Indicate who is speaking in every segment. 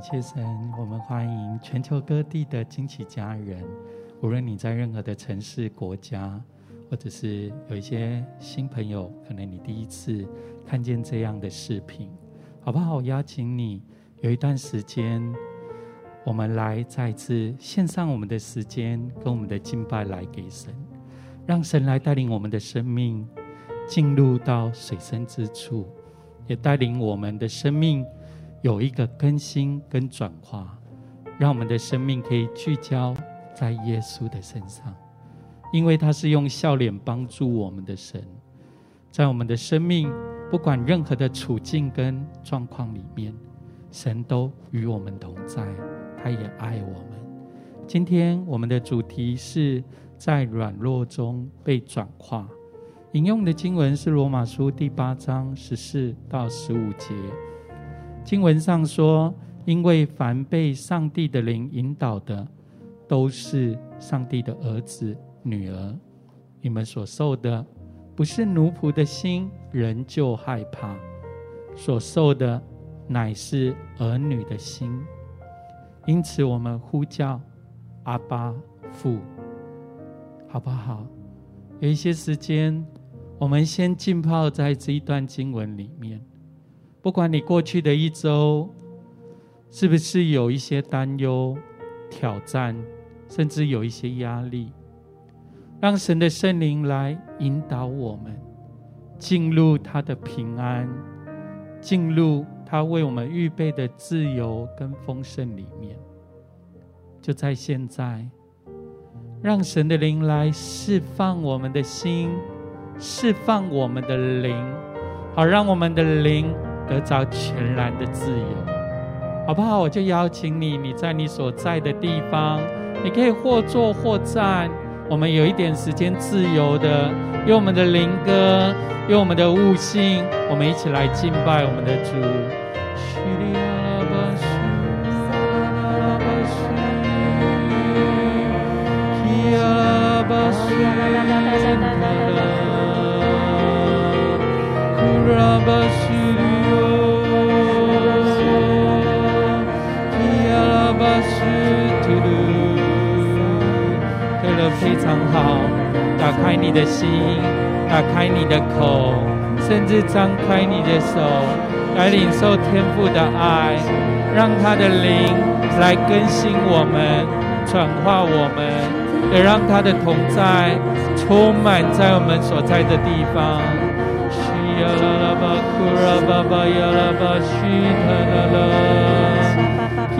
Speaker 1: 感谢神，我们欢迎全球各地的惊奇家人。无论你在任何的城市、国家，或者是有一些新朋友，可能你第一次看见这样的视频，好不好？我邀请你有一段时间，我们来再次献上我们的时间跟我们的敬拜来给神，让神来带领我们的生命进入到水深之处，也带领我们的生命。有一个更新跟转化，让我们的生命可以聚焦在耶稣的身上，因为他是用笑脸帮助我们的神，在我们的生命不管任何的处境跟状况里面，神都与我们同在，他也爱我们。今天我们的主题是在软弱中被转化，引用的经文是罗马书第八章十四到十五节。经文上说：“因为凡被上帝的灵引导的，都是上帝的儿子、女儿。你们所受的，不是奴仆的心，仍旧害怕；所受的，乃是儿女的心。因此，我们呼叫阿爸父，好不好？有一些时间，我们先浸泡在这一段经文里面。”不管你过去的一周是不是有一些担忧、挑战，甚至有一些压力，让神的圣灵来引导我们进入他的平安，进入他为我们预备的自由跟丰盛里面。就在现在，让神的灵来释放我们的心，释放我们的灵，好让我们的灵。得着全然的自由，好不好？我就邀请你，你在你所在的地方，你可以或坐或站。我们有一点时间自由的，用我们的灵歌，用我们的悟性，我们一起来敬拜我们的主。非常好，打开你的心，打开你的口，甚至张开你的手，来领受天父的爱，让他的灵来更新我们，转化我们，也让他的同在充满在我们所在的地方。耶拉拉玛苏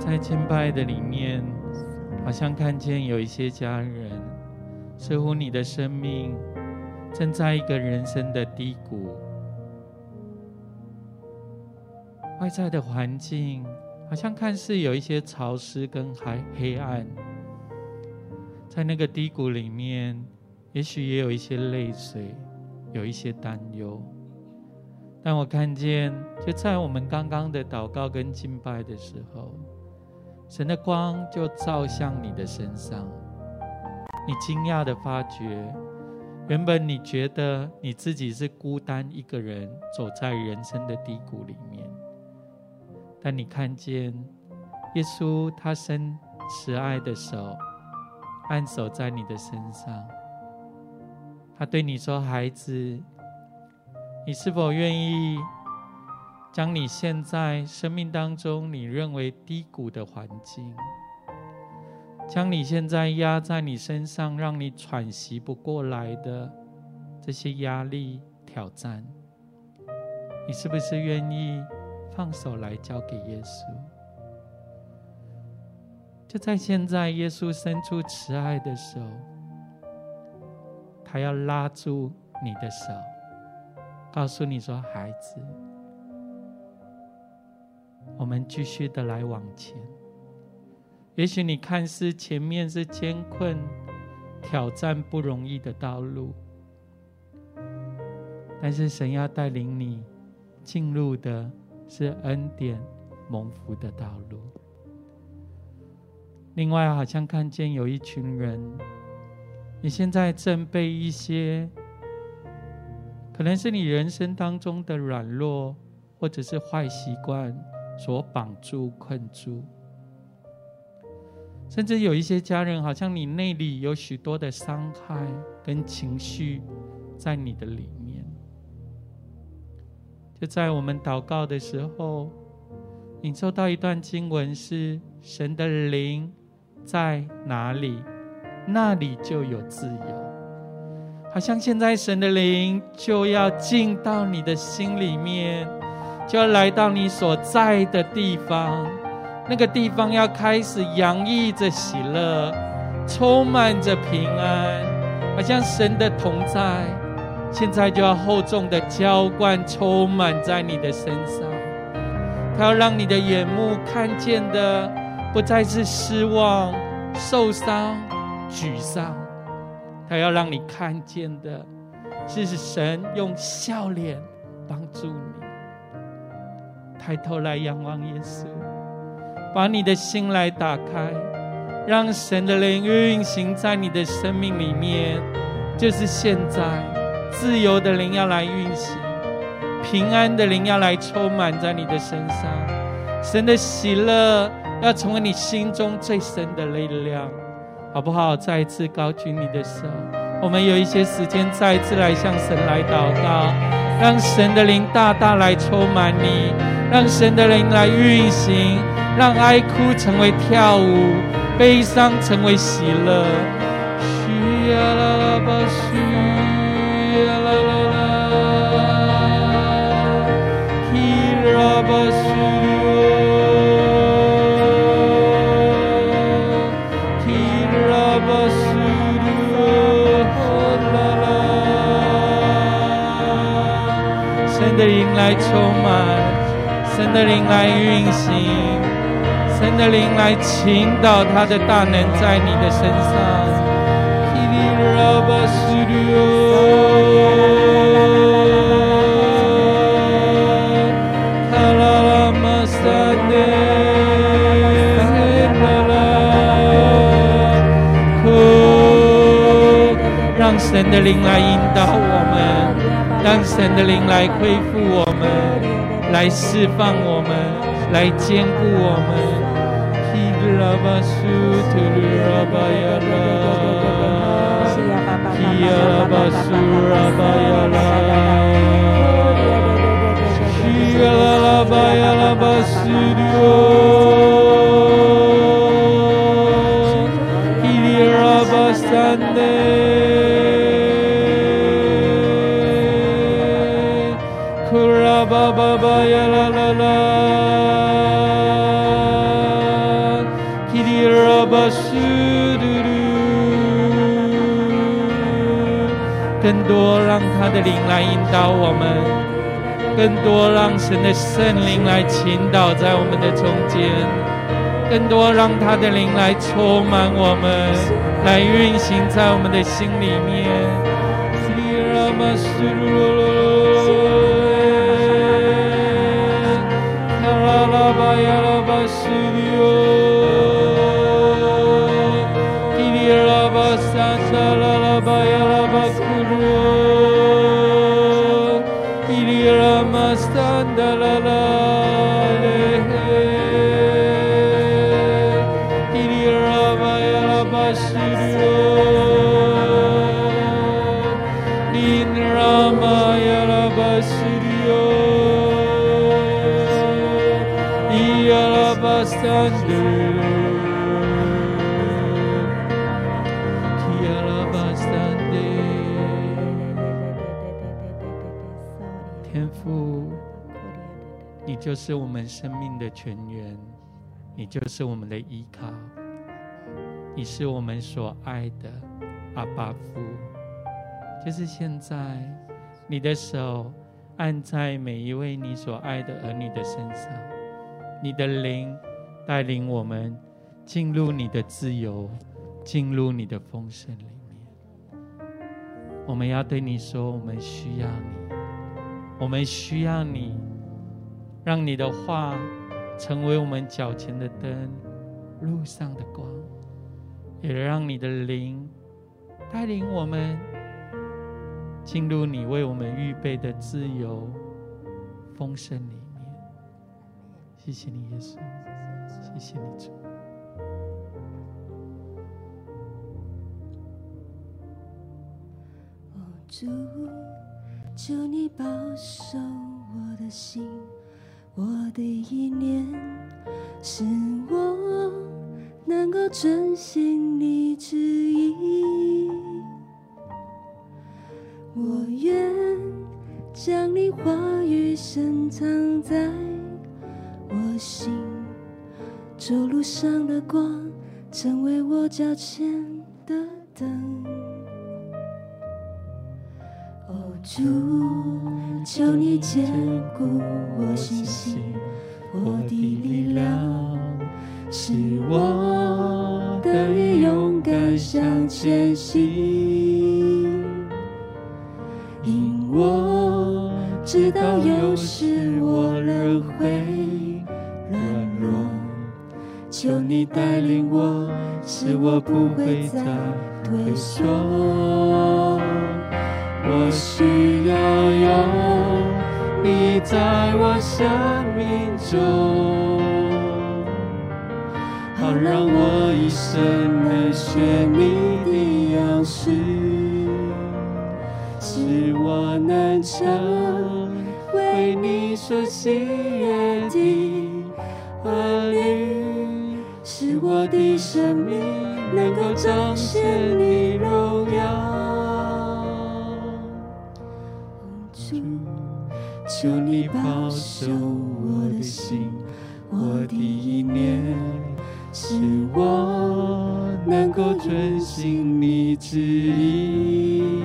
Speaker 1: 在敬拜的里面，好像看见。有一些家人，似乎你的生命正在一个人生的低谷，外在的环境好像看似有一些潮湿跟黑黑暗，在那个低谷里面，也许也有一些泪水，有一些担忧。但我看见，就在我们刚刚的祷告跟敬拜的时候，神的光就照向你的身上。你惊讶的发觉，原本你觉得你自己是孤单一个人，走在人生的低谷里面，但你看见耶稣，他伸慈爱的手，按手在你的身上，他对你说：“孩子。”你是否愿意将你现在生命当中你认为低谷的环境，将你现在压在你身上让你喘息不过来的这些压力挑战，你是不是愿意放手来交给耶稣？就在现在，耶稣伸出慈爱的手，他要拉住你的手。告诉你说，孩子，我们继续的来往前。也许你看似前面是艰困、挑战不容易的道路，但是神要带领你进入的是恩典蒙福的道路。另外，好像看见有一群人，你现在正被一些。可能是你人生当中的软弱，或者是坏习惯所绑住、困住，甚至有一些家人，好像你内里有许多的伤害跟情绪在你的里面。就在我们祷告的时候，你收到一段经文是：神的灵在哪里，那里就有自由。好像现在神的灵就要进到你的心里面，就要来到你所在的地方，那个地方要开始洋溢着喜乐，充满着平安，好像神的同在，现在就要厚重的浇灌，充满在你的身上。他要让你的眼目看见的，不再是失望、受伤、沮丧。他要让你看见的，是神用笑脸帮助你。抬头来仰望耶稣，把你的心来打开，让神的灵运行在你的生命里面。就是现在，自由的灵要来运行，平安的灵要来充满在你的身上，神的喜乐要成为你心中最深的力量。好不好？再一次高举你的手，我们有一些时间，再一次来向神来祷告，让神的灵大大来充满你，让神的灵来运行，让哀哭成为跳舞，悲伤成为喜乐。需要啦啦吧，需要啦啦啦，希拉吧。充满，神的灵来运行，神的灵来倾倒他的大能在你的身上。让神的灵来引导我们，让神的灵来恢复我，来释放我们，来坚固我们。更多让他的灵来引导我们，更多让神的圣灵来倾倒在我们的中间，更多让他的灵来充满我们，来运行在我们的心里面。就是我们生命的泉源，你就是我们的依靠，你是我们所爱的阿爸父。就是现在，你的手按在每一位你所爱的儿女的身上，你的灵带领我们进入你的自由，进入你的丰盛里面。我们要对你说，我们需要你，我们需要你。让你的话成为我们脚前的灯，路上的光，也让你的灵带领我们进入你为我们预备的自由丰盛里面。谢谢你，耶稣，谢谢你，主。
Speaker 2: 主，求你保守我的心。我的意念使我能够珍惜你之意，我愿将你话语深藏在我心，走路上的光，成为我脚前的灯。主。求你坚固我信心，我的力量，使我得以勇敢向前行。因我知道有时我仍会软弱，求你带领我，使我不会再退缩。我需要有你在我生命中，好让我一生能学你的样式，使我能成为你所喜悦的儿女，使我的生命能够彰显你荣耀。求你保守我的心，我的意念，使我能够遵行你旨意。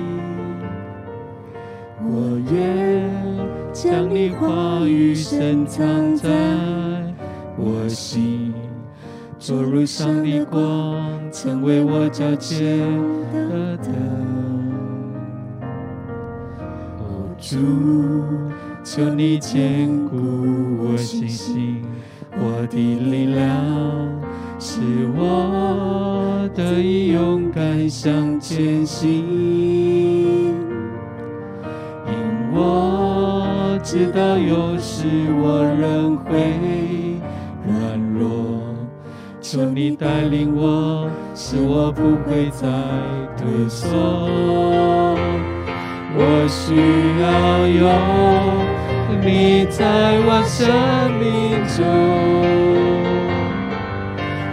Speaker 2: 我愿将你话语深藏在我心，做路上的光，成为我脚前的灯。主。求你坚固我信心，我的力量，使我得以勇敢向前行。因我知道有时我仍会软弱，求你带领我，使我不会再退缩。我需要有。你在我生命中，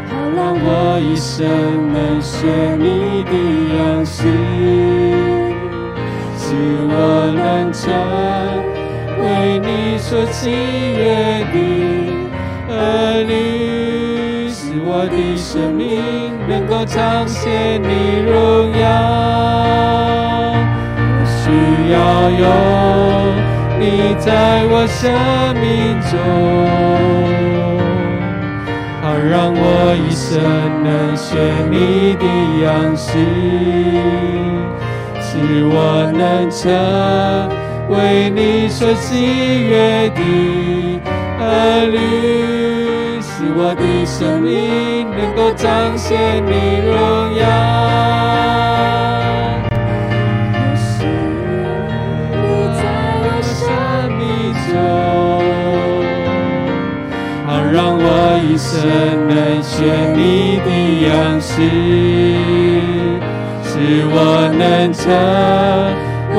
Speaker 2: 好让我一生能学你的样式，使我能成为你所喜悦的儿女，使我的生命能够彰显你荣耀。我需要有。
Speaker 1: 你在我生命中。好让我一生能学你的样式，使我能成为你所喜悦的儿女，使我的生命能够彰显你荣耀。让我一生能学你的样式，使我能成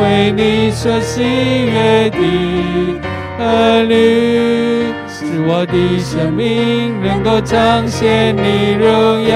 Speaker 1: 为你所喜悦的儿女，使我的生命能够彰显你荣耀。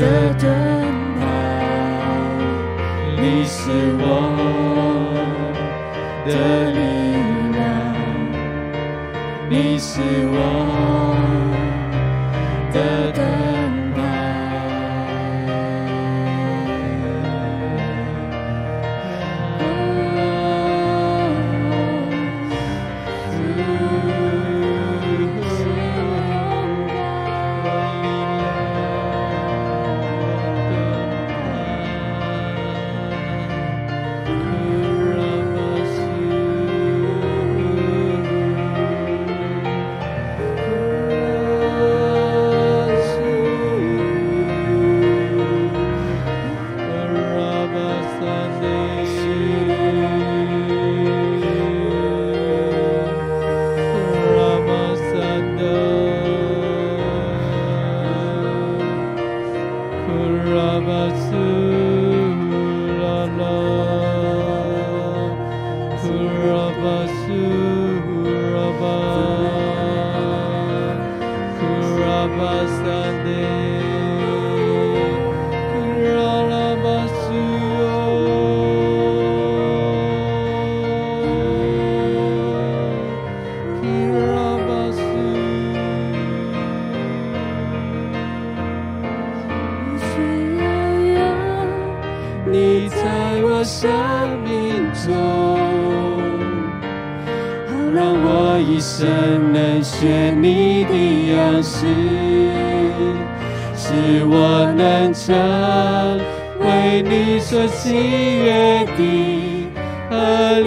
Speaker 2: 的灯泡你是我的力量你是我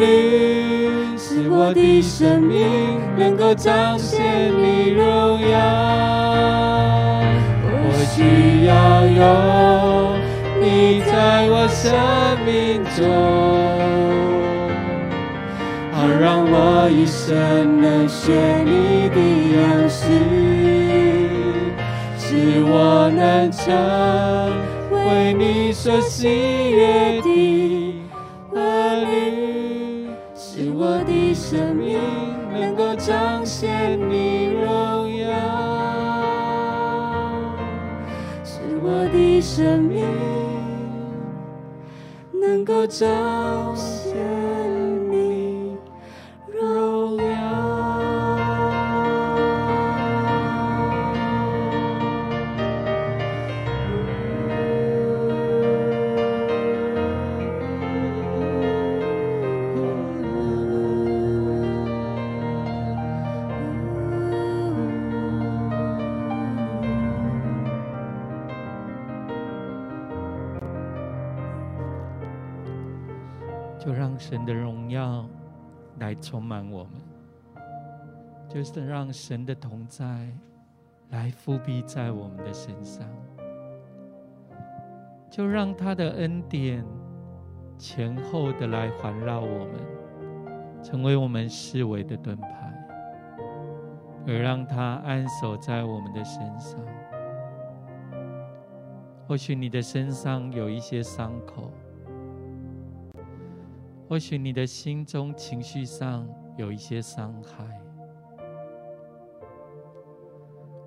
Speaker 2: 儿女，使我的生命能够彰显你荣耀。我需要有你在我生命中，好让我一生能学你的样式，使我能成为你所喜悦的生命能
Speaker 1: 够找充满我们，就是让神的同在来覆庇在我们的身上，就让他的恩典前后的来环绕我们，成为我们思维的盾牌，而让他安守在我们的身上。或许你的身上有一些伤口。或许你的心中情绪上有一些伤害，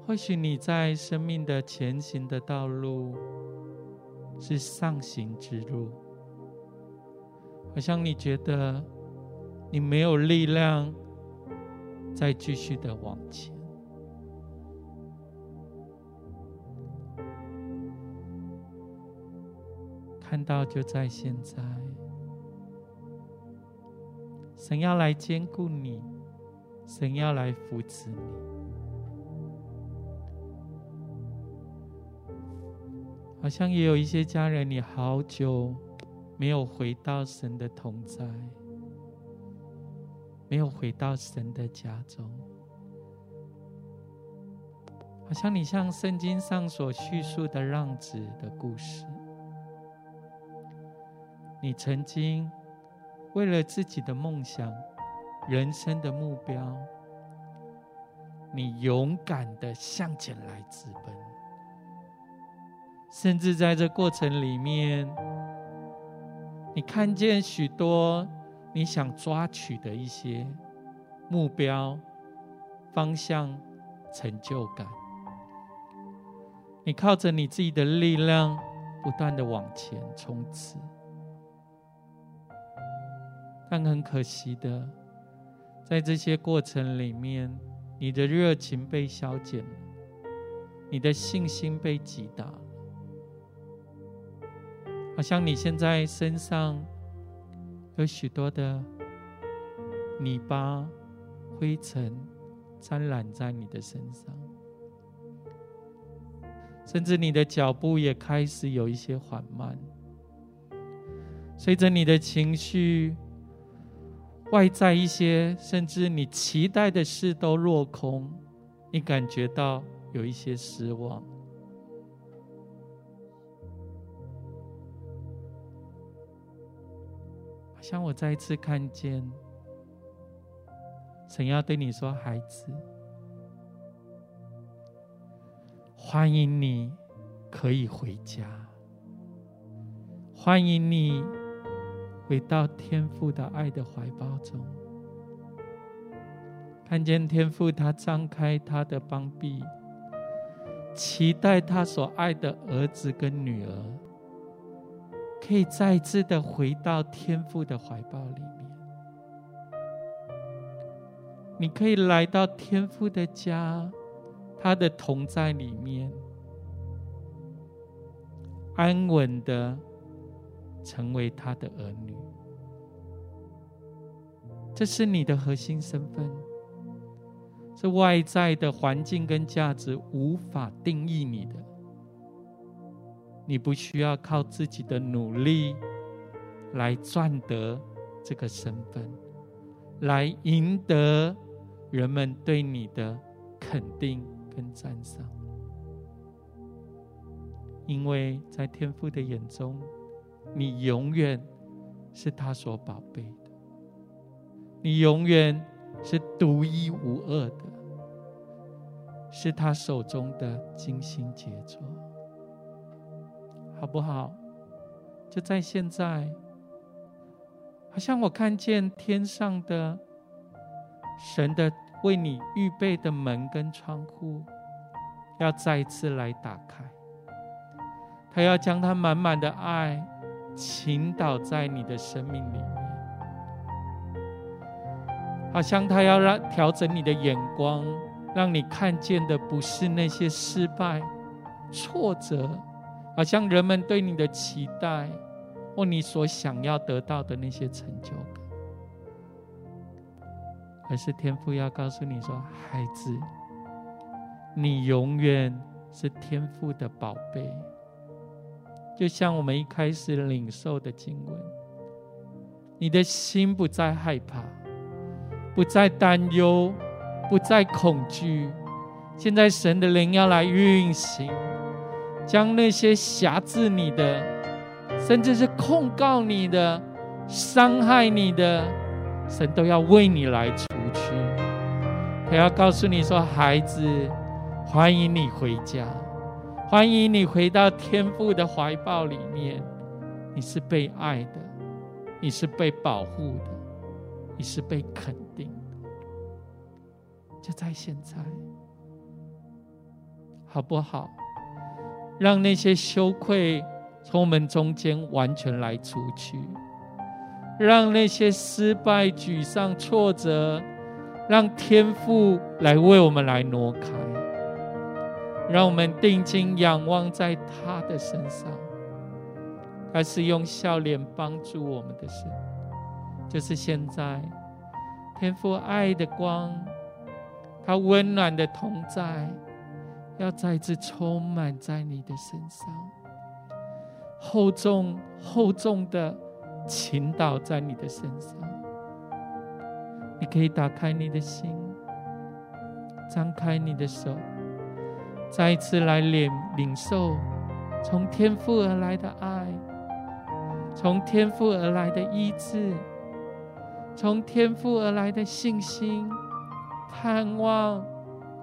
Speaker 1: 或许你在生命的前行的道路是上行之路，好像你觉得你没有力量再继续的往前，看到就在现在。神要来坚固你，神要来扶持你。好像也有一些家人，你好久没有回到神的同在，没有回到神的家中。好像你像圣经上所叙述的浪子的故事，你曾经。为了自己的梦想、人生的目标，你勇敢的向前来直奔，甚至在这过程里面，你看见许多你想抓取的一些目标、方向、成就感，你靠着你自己的力量，不断的往前冲刺。但很可惜的，在这些过程里面，你的热情被消减，你的信心被击打，好像你现在身上有许多的泥巴、灰尘沾染在你的身上，甚至你的脚步也开始有一些缓慢，随着你的情绪。外在一些，甚至你期待的事都落空，你感觉到有一些失望。好像我再一次看见，神要对你说：“孩子，欢迎你可以回家，欢迎你。”回到天父的爱的怀抱中，看见天父他张开他的膀臂，期待他所爱的儿子跟女儿，可以再次的回到天父的怀抱里面。你可以来到天父的家，他的同在里面，安稳的。成为他的儿女。这是你的核心身份，是外在的环境跟价值无法定义你的。你不需要靠自己的努力来赚得这个身份，来赢得人们对你的肯定跟赞赏，因为在天父的眼中，你永远是他所宝贝的，你永远是独一无二的，是他手中的精心杰作。好不好？就在现在，好像我看见天上的神的为你预备的门跟窗户，要再一次来打开。他要将他满满的爱倾倒在你的生命里面，好像他要让调整你的眼光，让你看见的不是那些失败、挫折。好像人们对你的期待，或你所想要得到的那些成就感，而是天父要告诉你说：“孩子，你永远是天父的宝贝。”就像我们一开始领受的经文，你的心不再害怕，不再担忧，不再恐惧。现在神的灵要来运行。将那些辖制你的，甚至是控告你的、伤害你的，神都要为你来除去。他要告诉你说：“孩子，欢迎你回家，欢迎你回到天父的怀抱里面。你是被爱的，你是被保护的，你是被肯定的。就在现在，好不好？”让那些羞愧从我们中间完全来除去，让那些失败、沮丧、挫折，让天父来为我们来挪开，让我们定睛仰望在他的身上，他是用笑脸帮助我们的神，就是现在，天父爱的光，他温暖的同在。要再次充满在你的身上，厚重厚重的倾倒在你的身上。你可以打开你的心，张开你的手，再一次来领领受从天父而来的爱，从天父而来的医治，从天父而来的信心、盼望、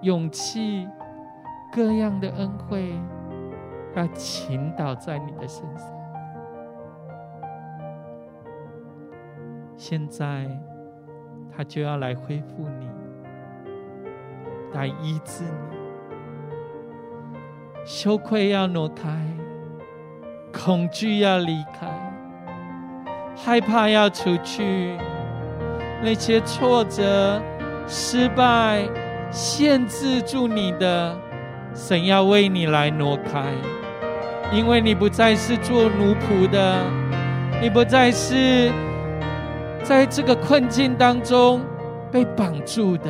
Speaker 1: 勇气。各样的恩惠要倾倒在你的身上。现在，他就要来恢复你，来医治你。羞愧要挪开，恐惧要离开，害怕要出去，那些挫折、失败限制住你的。神要为你来挪开，因为你不再是做奴仆的，你不再是在这个困境当中被绑住的，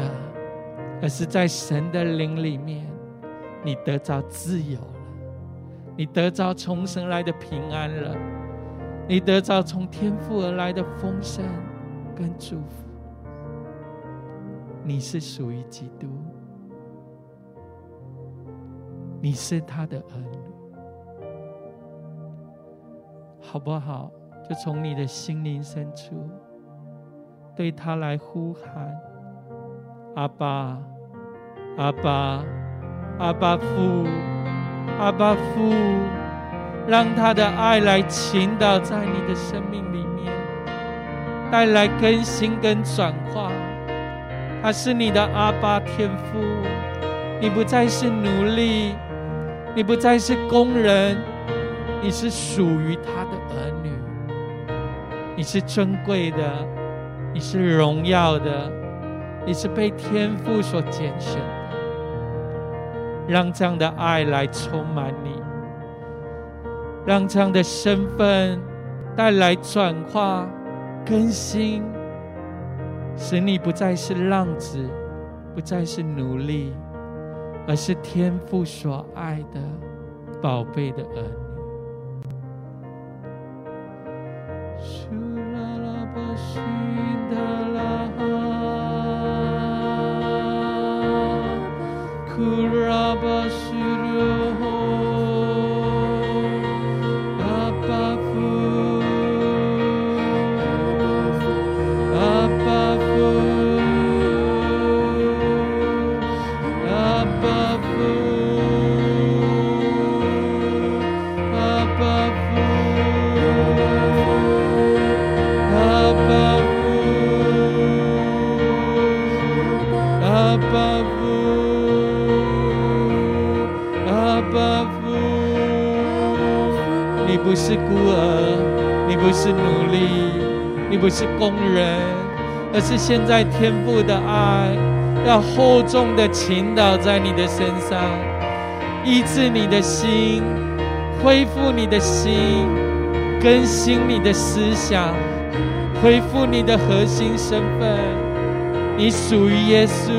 Speaker 1: 而是在神的灵里面，你得着自由了，你得着从神来的平安了，你得着从天父而来的丰盛跟祝福，你是属于基督。你是他的儿女，好不好？就从你的心灵深处对他来呼喊：“阿爸，阿爸，阿爸父，阿爸父！”让他的爱来倾倒在你的生命里面，带来更新跟转化。他是你的阿爸天父，你不再是奴隶。你不再是工人，你是属于他的儿女，你是尊贵的，你是荣耀的，你是被天父所拣选。让这样的爱来充满你，让这样的身份带来转化、更新，使你不再是浪子，不再是奴隶，而是天父所爱的宝贝的儿女。kurabasi. 是孤儿，你不是工人，而是现在天父的爱要厚重的倾倒在你的身上，医治你的心，恢复你的心，更新你的思想，恢复你的核心身份。你属于耶稣，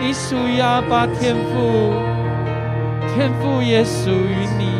Speaker 1: 你属于阿爸天父，天父也属于你。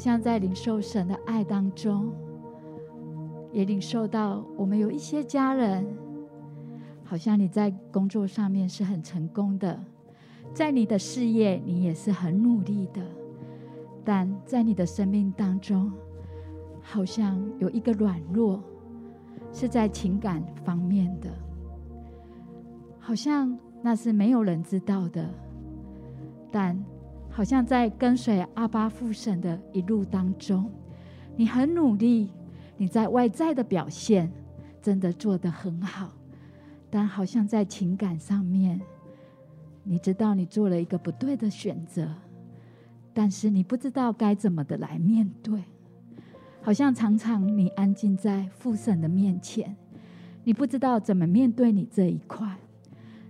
Speaker 3: 像在领受神的爱当中，也领受到我们有一些家人，好像你在工作上面是很成功的，在你的事业你也是很努力的，但在你的生命当中，好像有一个软弱，是在情感方面的，好像那是没有人知道的，但。好像在跟随阿巴父神的一路当中，你很努力，你在外在的表现真的做得很好，但好像在情感上面，你知道你做了一个不对的选择，但是你不知道该怎么的来面对，好像常常你安静在父神的面前，你不知道怎么面对你这一块，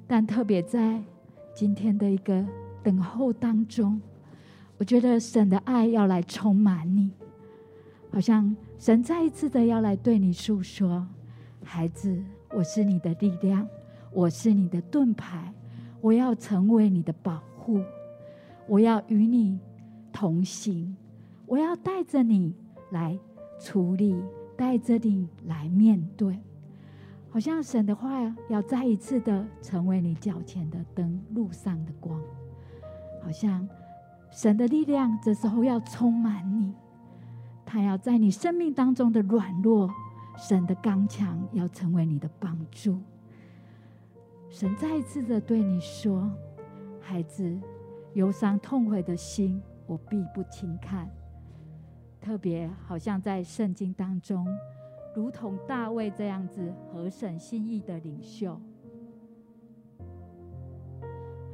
Speaker 3: 但特别在今天的一个。等候当中，我觉得神的爱要来充满你，好像神再一次的要来对你诉说：“孩子，我是你的力量，我是你的盾牌，我要成为你的保护，我要与你同行，我要带着你来处理，带着你来面对。”好像神的话要再一次的成为你脚前的灯，路上的光。好像神的力量这时候要充满你，他要在你生命当中的软弱，神的刚强要成为你的帮助。神再一次的对你说：“孩子，忧伤痛悔的心，我必不轻看。”特别好像在圣经当中，如同大卫这样子合神心意的领袖，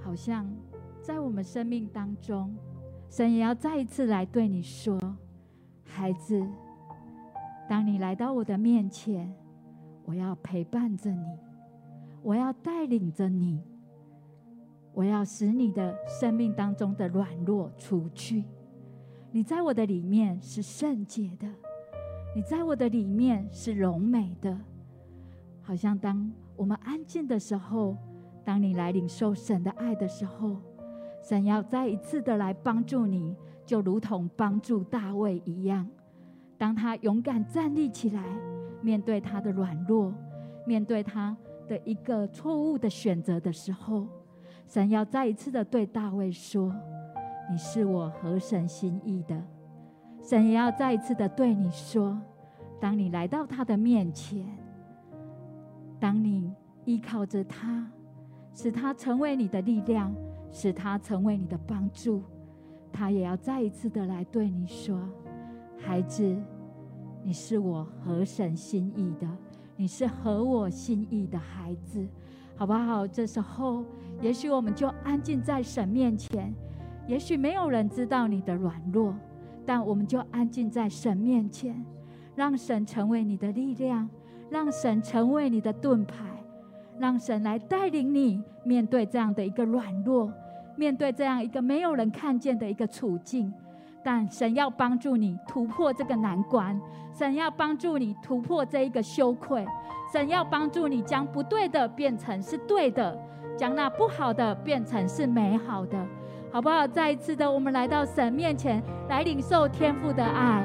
Speaker 3: 好像。在我们生命当中，神也要再一次来对你说：“孩子，当你来到我的面前，我要陪伴着你，我要带领着你，我要使你的生命当中的软弱除去。你在我的里面是圣洁的，你在我的里面是荣美的。好像当我们安静的时候，当你来领受神的爱的时候，神要再一次的来帮助你，就如同帮助大卫一样。当他勇敢站立起来，面对他的软弱，面对他的一个错误的选择的时候，神要再一次的对大卫说：“你是我合神心意的。”神也要再一次的对你说：“当你来到他的面前，当你依靠着他，使他成为你的力量，使他成为你的帮助，他也要再一次的来对你说。”孩子，你是我合神心意的，你是合我心意的孩子，好不好？这时候，也许我们就安静在神面前，也许没有人知道你的软弱，但我们就安静在神面前，让神成为你的力量，让神成为你的盾牌，让神来带领你面对这样的一个软弱，面对这样一个没有人看见的一个处境。但神要帮助你突破这个难关，神要帮助你突破这一个羞愧，神要帮助你将不对的变成是对的，将那不好的变成是美好的，好不好？再一次的，我们来到神面前，来领受天父的爱。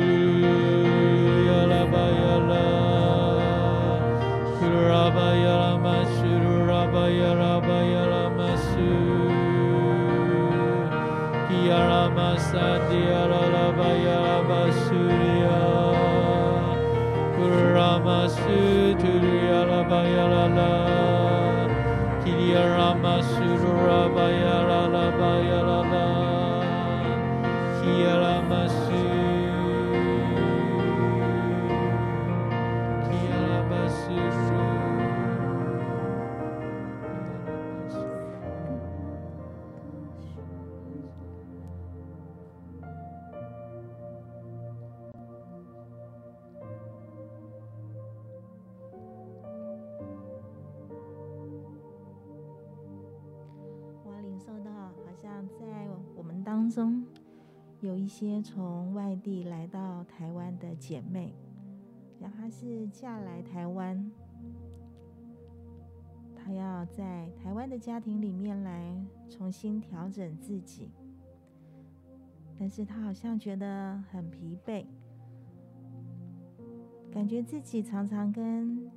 Speaker 4: 中些从外地来到台湾的姐妹，然后她是嫁来台湾，她要在台湾的家庭里面来重新调整自己，但是她好像觉得很疲惫，感觉自己常常跟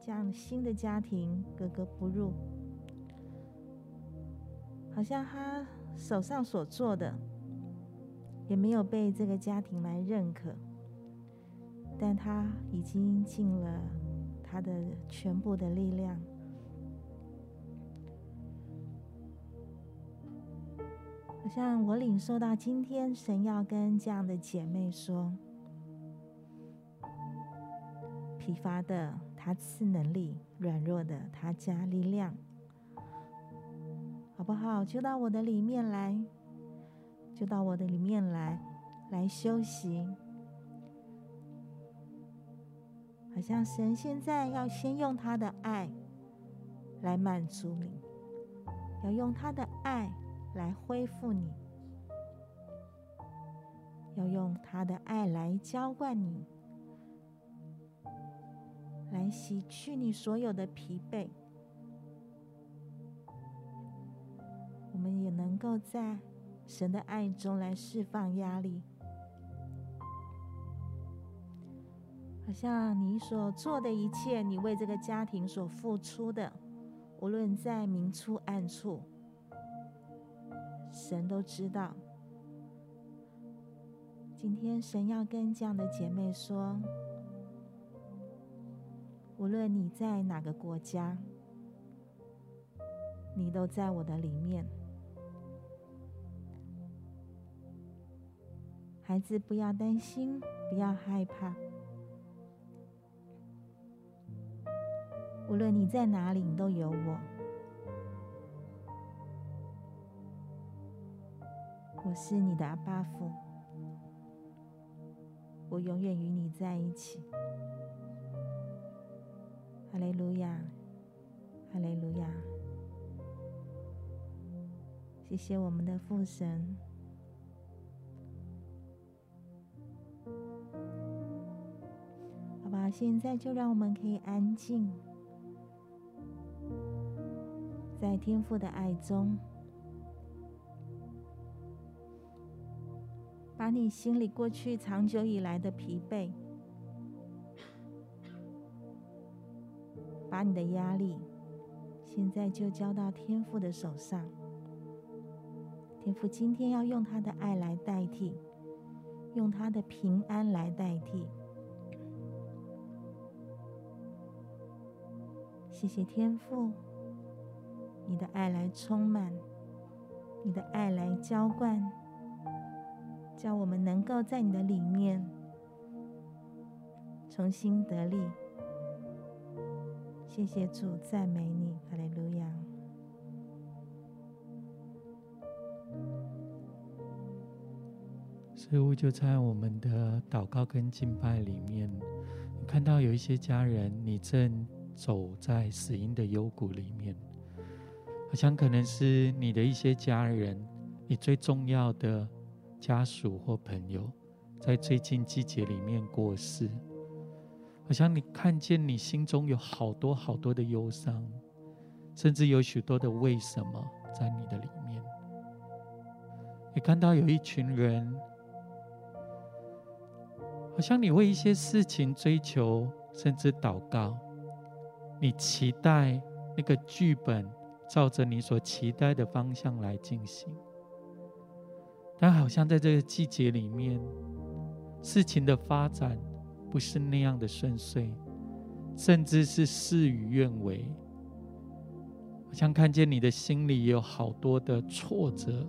Speaker 4: 这样新的家庭格格不入，好像她。手上所做的也没有被这个家庭来认可，但他已经尽了他的全部的力量。好像我领受到今天神要跟这样的姐妹说：疲乏的他赐能力，软弱的他加力量。好不好？就到我的里面来，就到我的里面来，来休息。好像神现在要先用他的爱来满足你，要用他的爱来恢复你，要用他的爱来浇灌你，来洗去你所有的疲惫。我们也能够在神的爱中来释放压力，好像你所做的一切，你为这个家庭所付出的，无论在明处暗处，神都知道。今天神要跟这样的姐妹说，无论你在哪个国家，你都在我的里面。孩子，不要担心，不要害怕。无论你在哪里，都有我。我是你的阿爸父，我永远与你在一起。哈利路亚，哈利路亚。谢谢我们的父神。现在就让我们可以安静。在天父的爱中，把你心里过去长久以来的疲惫，把你的压力，现在就交到天父的手上。天父今天要用他的爱来代替，用他的平安来代替。谢谢天父。你的爱来充满，你的爱来浇灌，叫我们能够在你的里面重新得力。谢谢主，赞美你，哈利路亚。
Speaker 1: 似乎就在我们的祷告跟敬拜里面，看到有一些家人，你正走在死荫的幽谷里面。好像可能是你的一些家人，你最重要的家属或朋友，在最近季节里面过世。好像你看见你心中有好多好多的忧伤，甚至有许多的为什么在你的里面。你看到有一群人，好像你为一些事情追求，甚至祷告，你期待那个剧本。照着你所期待的方向来进行，但好像在这个季节里面，事情的发展不是那样的顺遂，甚至是事与愿违。好像看见你的心里有好多的挫折，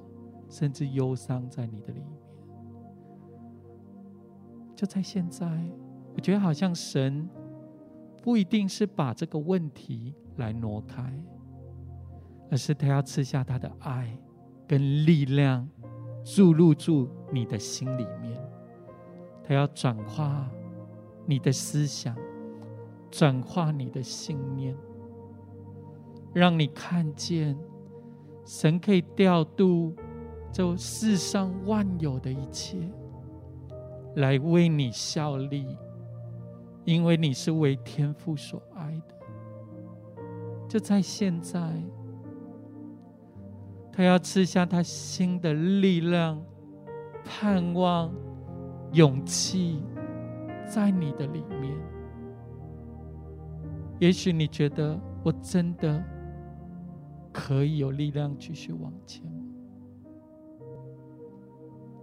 Speaker 1: 甚至忧伤在你的里面。就在现在，我觉得好像神不一定是把这个问题来挪开。而是他要吃下他的爱跟力量，注入住你的心里面。他要转化你的思想，转化你的信念，让你看见神可以调度这世上万有的一切，来为你效力，因为你是为天父所爱的。就在现在。他要赐下他新的力量、盼望、勇气，在你的里面。也许你觉得我真的可以有力量继续往前，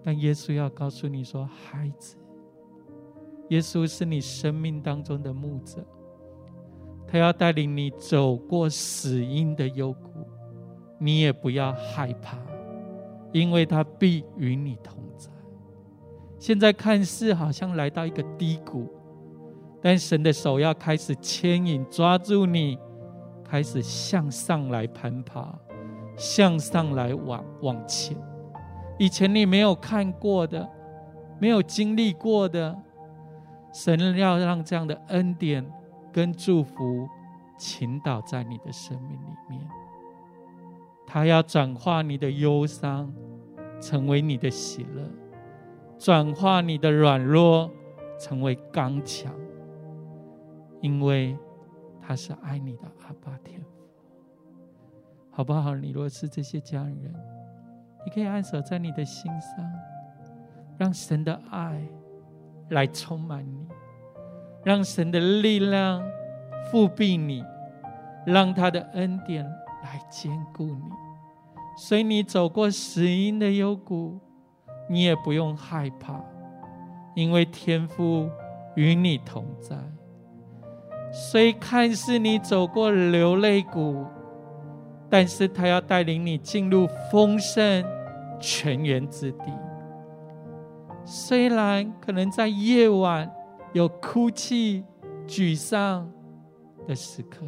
Speaker 1: 但耶稣要告诉你说：“孩子，耶稣是你生命当中的牧者，他要带领你走过死荫的幽谷。”你也不要害怕，因为他必与你同在。现在看似好像来到一个低谷，但神的手要开始牵引、抓住你，开始向上来攀爬，向上来往往前。以前你没有看过的，没有经历过的，神要让这样的恩典跟祝福倾倒在你的生命里面。他要转化你的忧伤，成为你的喜乐；转化你的软弱，成为刚强。因为他是爱你的阿爸天父，好不好？你若是这些家人，你可以按手在你的心上，让神的爱来充满你，让神的力量覆庇你，让他的恩典来坚固你。所以你走过死荫的幽谷，你也不用害怕，因为天父与你同在。虽看似你走过流泪谷，但是他要带领你进入丰盛泉源之地。虽然可能在夜晚有哭泣、沮丧的时刻，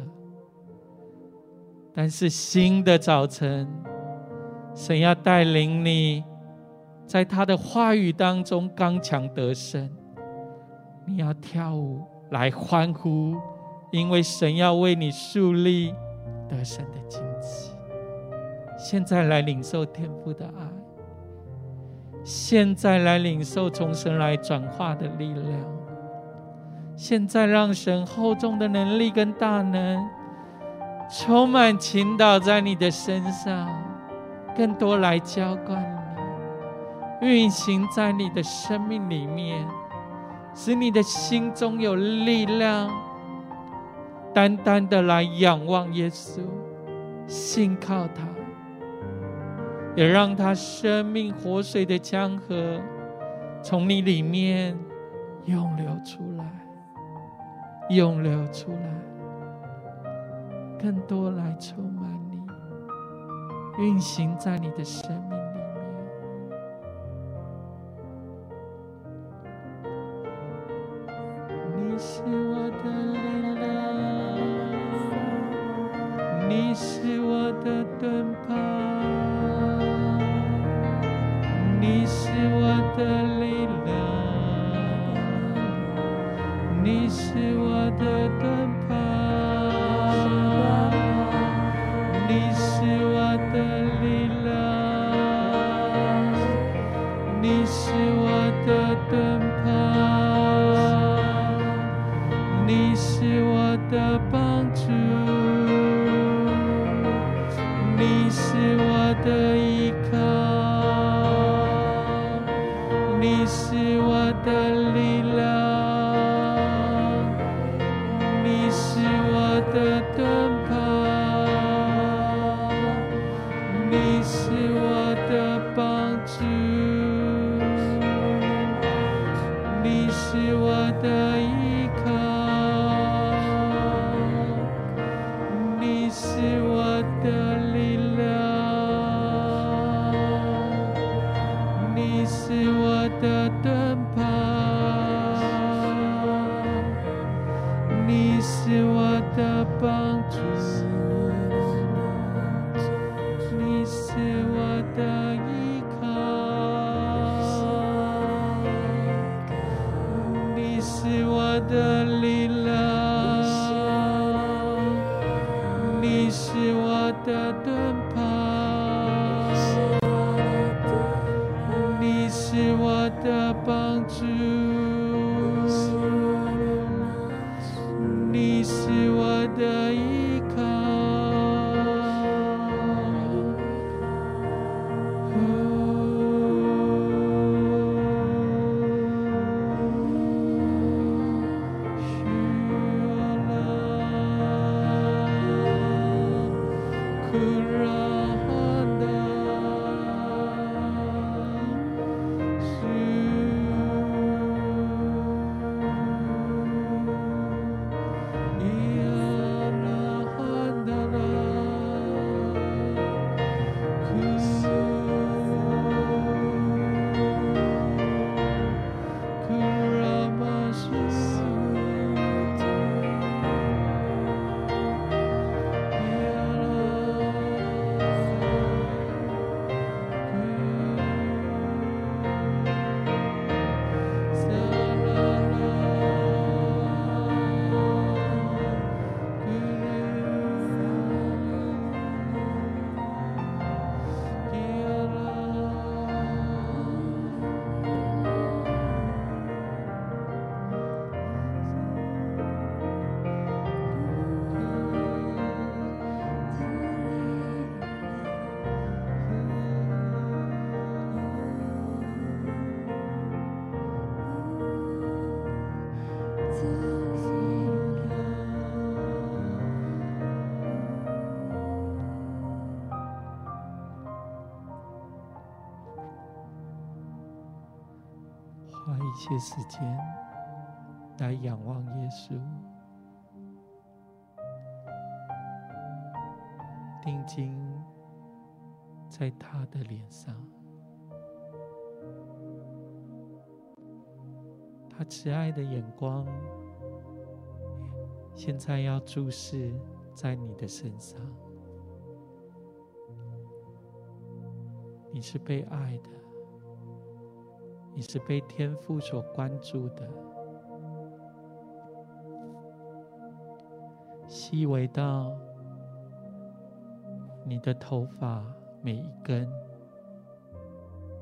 Speaker 1: 但是新的早晨，神要带领你，在他的话语当中刚强得胜。你要跳舞来欢呼，因为神要为你树立得胜的旌旗。现在来领受天父的爱，现在来领受从神来转化的力量，现在让神厚重的能力跟大能充满倾倒在你的身上，更多来浇灌你，运行在你的生命里面。使你的心中有力量，单单的来仰望耶稣，信靠他，也让他生命活水的江河从你里面涌流出来，涌流出来，更多来充满你，运行在你的生命。里面。你是我的力量，你是些时间来仰望耶稣，定睛在他的脸上，他慈爱的眼光，现在要注视在你的身上。你是被爱的，你是被天父所关注的，细微到你的头发每一根，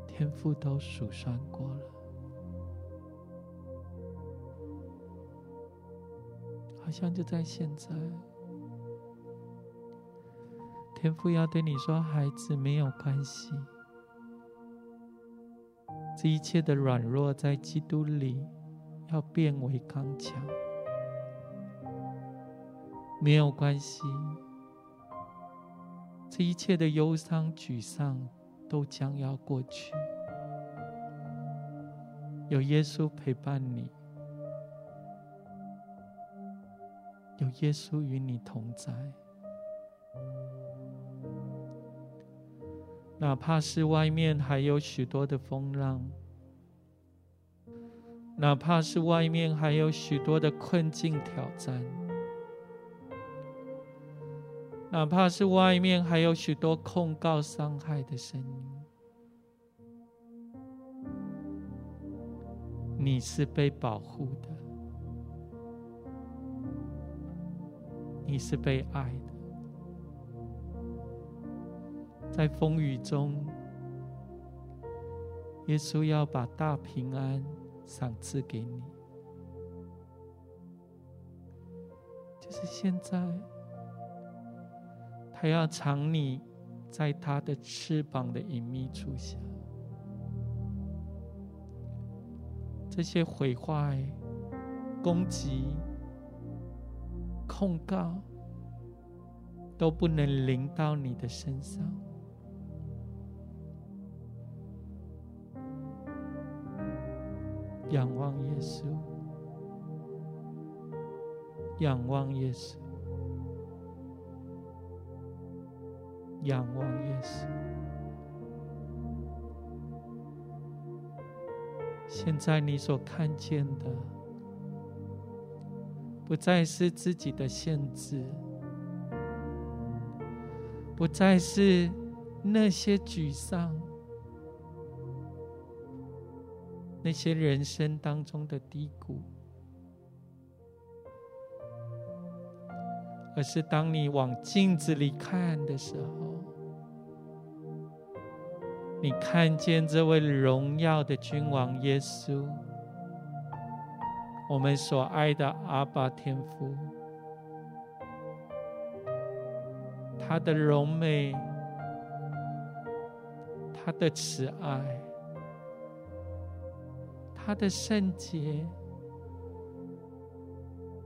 Speaker 1: 天父都数算过了。好像就在现在，天父要对你说：“孩子，没有关系。”这一切的软弱，在基督里要变为刚强，没有关系。这一切的忧伤、沮丧，都将要过去。有耶稣陪伴你，有耶稣与你同在。哪怕是外面还有许多的风浪，哪怕是外面还有许多的困境挑战，哪怕是外面还有许多控告伤害的声音，你是被保护的，你是被爱的。在风雨中，耶稣要把大平安赏赐给你。就是现在，他要藏你在他的翅膀的隐秘处下。这些毁坏、攻击、控告，都不能临到你的身上。仰望耶稣，仰望耶稣，仰望耶稣。现在你所看见的，不再是自己的限制，不再是那些沮丧。那些人生当中的低谷，而是当你往镜子里看的时候，你看见这位荣耀的君王耶稣，我们所爱的阿爸天父，他的荣美，他的慈爱。他的圣洁，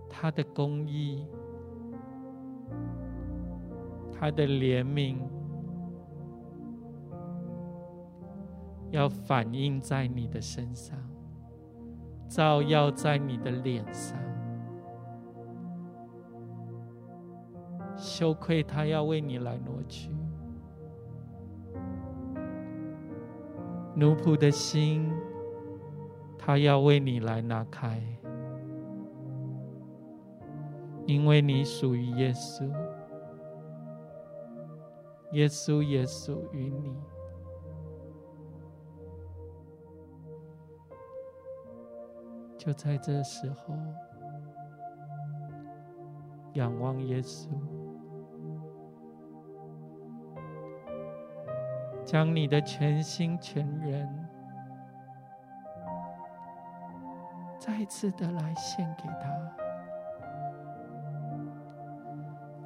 Speaker 1: 他的公义，他的怜悯，要反映在你的身上，照耀在你的脸上。羞愧，他要为你来挪去；奴仆的心。他要为你来拿开，因为你属于耶稣，耶稣也属于你。就在这时候，仰望耶稣，将你的全心全人。再次的来献给他，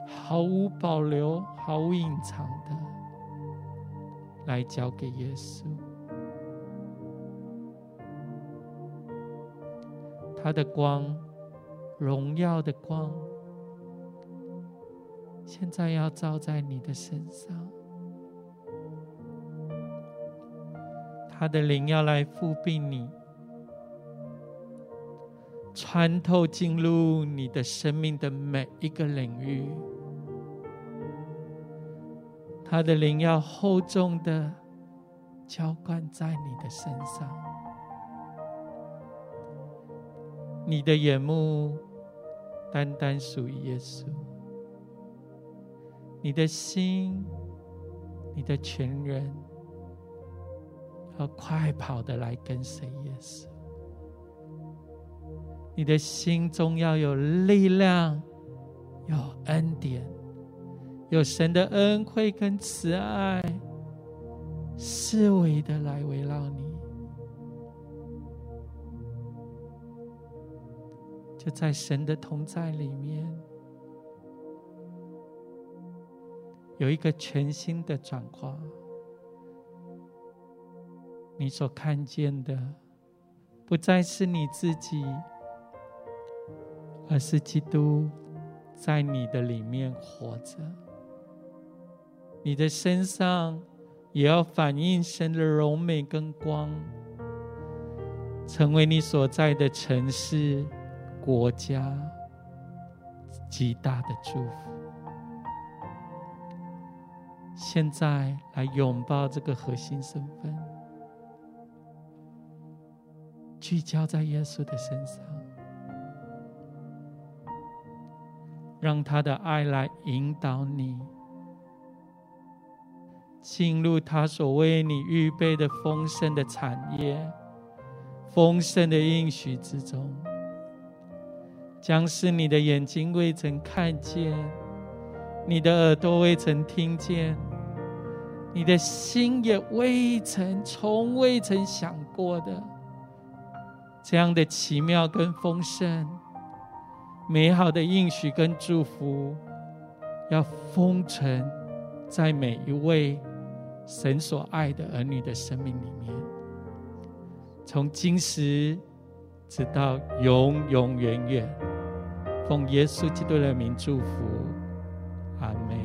Speaker 1: 毫无保留、毫无隐藏的来交给耶稣。他的光，荣耀的光，现在要照在你的身上。他的灵要来覆庇你。穿透进入你的生命的每一个领域，他的灵要厚重的浇灌在你的身上，你的眼目单单属于耶稣，你的心，你的全人，要快跑的来跟随耶稣。你的心中要有力量，有恩典，有神的恩惠跟慈爱，思维的来围绕你。就在神的同在里面，有一个全新的转化。你所看见的，不再是你自己，而是基督在你的里面活着。你的身上也要反映神的荣美跟光，成为你所在的城市。国家极大的祝福。现在来拥抱这个核心身份，聚焦在耶稣的身上，让他的爱来引导你，进入他所为你预备的丰盛的产业、丰盛的应许之中。将是你的眼睛未曾看见，你的耳朵未曾听见，你的心也未曾、从未曾想过的，这样的奇妙跟丰盛、美好的应许跟祝福，要封存在每一位神所爱的儿女的生命里面，从今时直到永永远远。奉耶稣基督的名祝福。阿门